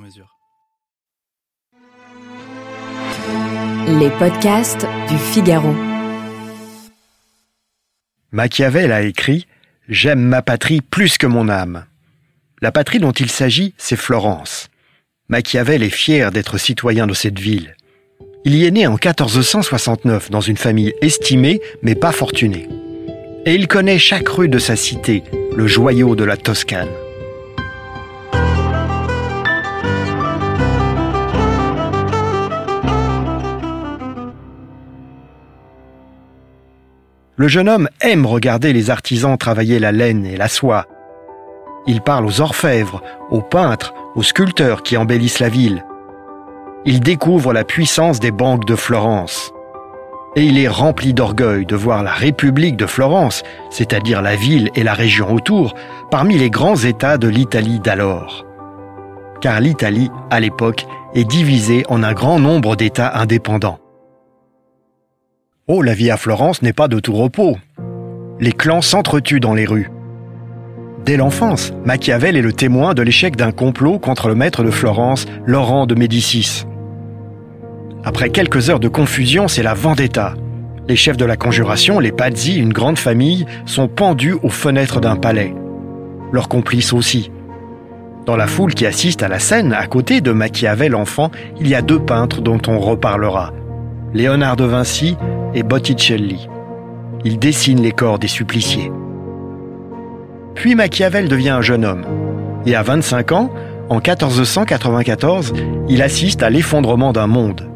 mesure. Les podcasts du Figaro. Machiavel a écrit J'aime ma patrie plus que mon âme. La patrie dont il s'agit, c'est Florence. Machiavel est fier d'être citoyen de cette ville. Il y est né en 1469 dans une famille estimée mais pas fortunée. Et il connaît chaque rue de sa cité, le joyau de la Toscane. Le jeune homme aime regarder les artisans travailler la laine et la soie. Il parle aux orfèvres, aux peintres, aux sculpteurs qui embellissent la ville. Il découvre la puissance des banques de Florence. Et il est rempli d'orgueil de voir la République de Florence, c'est-à-dire la ville et la région autour, parmi les grands États de l'Italie d'alors. Car l'Italie, à l'époque, est divisée en un grand nombre d'États indépendants. Oh, la vie à Florence n'est pas de tout repos. Les clans s'entretuent dans les rues. Dès l'enfance, Machiavel est le témoin de l'échec d'un complot contre le maître de Florence, Laurent de Médicis. Après quelques heures de confusion, c'est la vendetta. Les chefs de la conjuration, les Pazzi, une grande famille, sont pendus aux fenêtres d'un palais. Leurs complices aussi. Dans la foule qui assiste à la scène, à côté de Machiavel enfant, il y a deux peintres dont on reparlera. Léonard de Vinci et Botticelli. Ils dessinent les corps des suppliciés. Puis Machiavel devient un jeune homme. Et à 25 ans, en 1494, il assiste à l'effondrement d'un monde.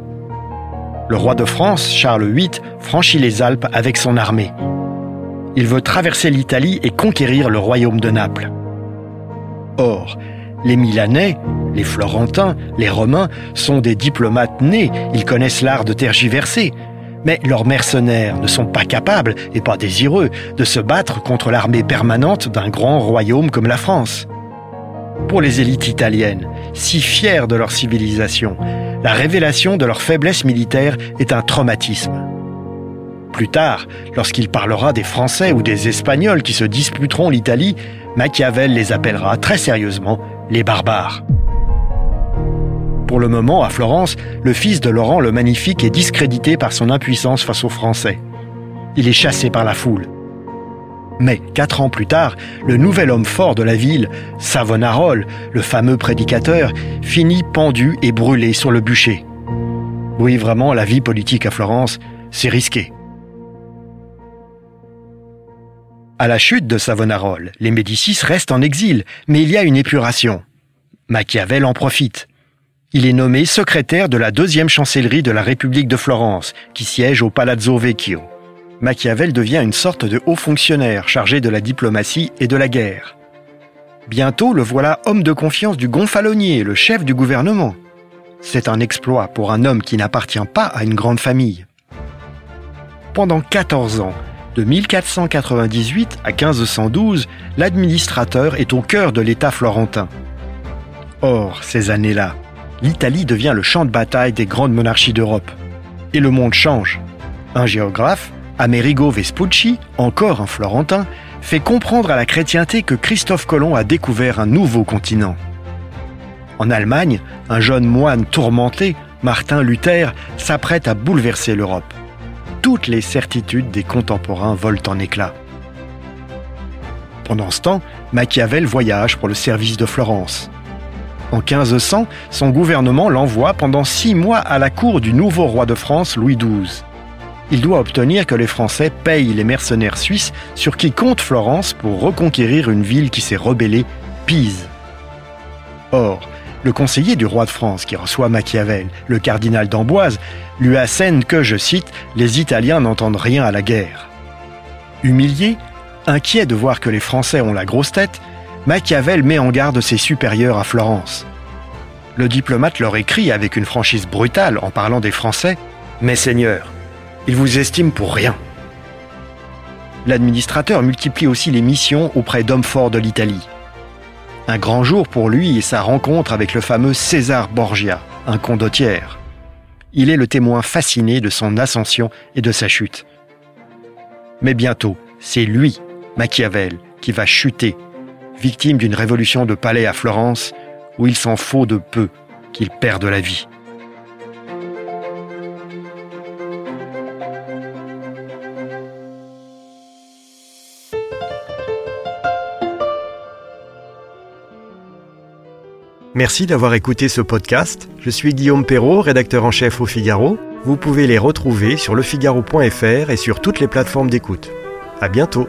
Le roi de France, Charles VIII, franchit les Alpes avec son armée. Il veut traverser l'Italie et conquérir le royaume de Naples. Or, les Milanais, les Florentins, les Romains sont des diplomates nés, ils connaissent l'art de tergiverser. Mais leurs mercenaires ne sont pas capables, et pas désireux, de se battre contre l'armée permanente d'un grand royaume comme la France. Pour les élites italiennes, si fières de leur civilisation, la révélation de leur faiblesse militaire est un traumatisme. Plus tard, lorsqu'il parlera des Français ou des Espagnols qui se disputeront l'Italie, Machiavel les appellera très sérieusement les barbares. Pour le moment, à Florence, le fils de Laurent le Magnifique est discrédité par son impuissance face aux Français. Il est chassé par la foule. Mais quatre ans plus tard, le nouvel homme fort de la ville, Savonarole, le fameux prédicateur, finit pendu et brûlé sur le bûcher. Oui, vraiment, la vie politique à Florence, c'est risqué. À la chute de Savonarole, les Médicis restent en exil, mais il y a une épuration. Machiavel en profite. Il est nommé secrétaire de la deuxième chancellerie de la République de Florence, qui siège au Palazzo Vecchio. Machiavel devient une sorte de haut fonctionnaire chargé de la diplomatie et de la guerre. Bientôt, le voilà homme de confiance du gonfalonier, le chef du gouvernement. C'est un exploit pour un homme qui n'appartient pas à une grande famille. Pendant 14 ans, de 1498 à 1512, l'administrateur est au cœur de l'État florentin. Or, ces années-là, l'Italie devient le champ de bataille des grandes monarchies d'Europe. Et le monde change. Un géographe, Amerigo Vespucci, encore un Florentin, fait comprendre à la chrétienté que Christophe Colomb a découvert un nouveau continent. En Allemagne, un jeune moine tourmenté, Martin Luther, s'apprête à bouleverser l'Europe. Toutes les certitudes des contemporains volent en éclats. Pendant ce temps, Machiavel voyage pour le service de Florence. En 1500, son gouvernement l'envoie pendant six mois à la cour du nouveau roi de France, Louis XII. Il doit obtenir que les Français payent les mercenaires suisses sur qui compte Florence pour reconquérir une ville qui s'est rebellée, Pise. Or, le conseiller du roi de France qui reçoit Machiavel, le cardinal d'Amboise, lui assène que, je cite, les Italiens n'entendent rien à la guerre. Humilié, inquiet de voir que les Français ont la grosse tête, Machiavel met en garde ses supérieurs à Florence. Le diplomate leur écrit avec une franchise brutale en parlant des Français Mais Seigneur, ils vous estiment pour rien. L'administrateur multiplie aussi les missions auprès d'hommes forts de l'Italie. Un grand jour pour lui est sa rencontre avec le fameux César Borgia, un condottière. Il est le témoin fasciné de son ascension et de sa chute. Mais bientôt, c'est lui, Machiavel, qui va chuter, victime d'une révolution de palais à Florence où il s'en faut de peu qu'il perde la vie. Merci d'avoir écouté ce podcast. Je suis Guillaume Perrault, rédacteur en chef au Figaro. Vous pouvez les retrouver sur lefigaro.fr et sur toutes les plateformes d'écoute. À bientôt!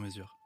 mesure.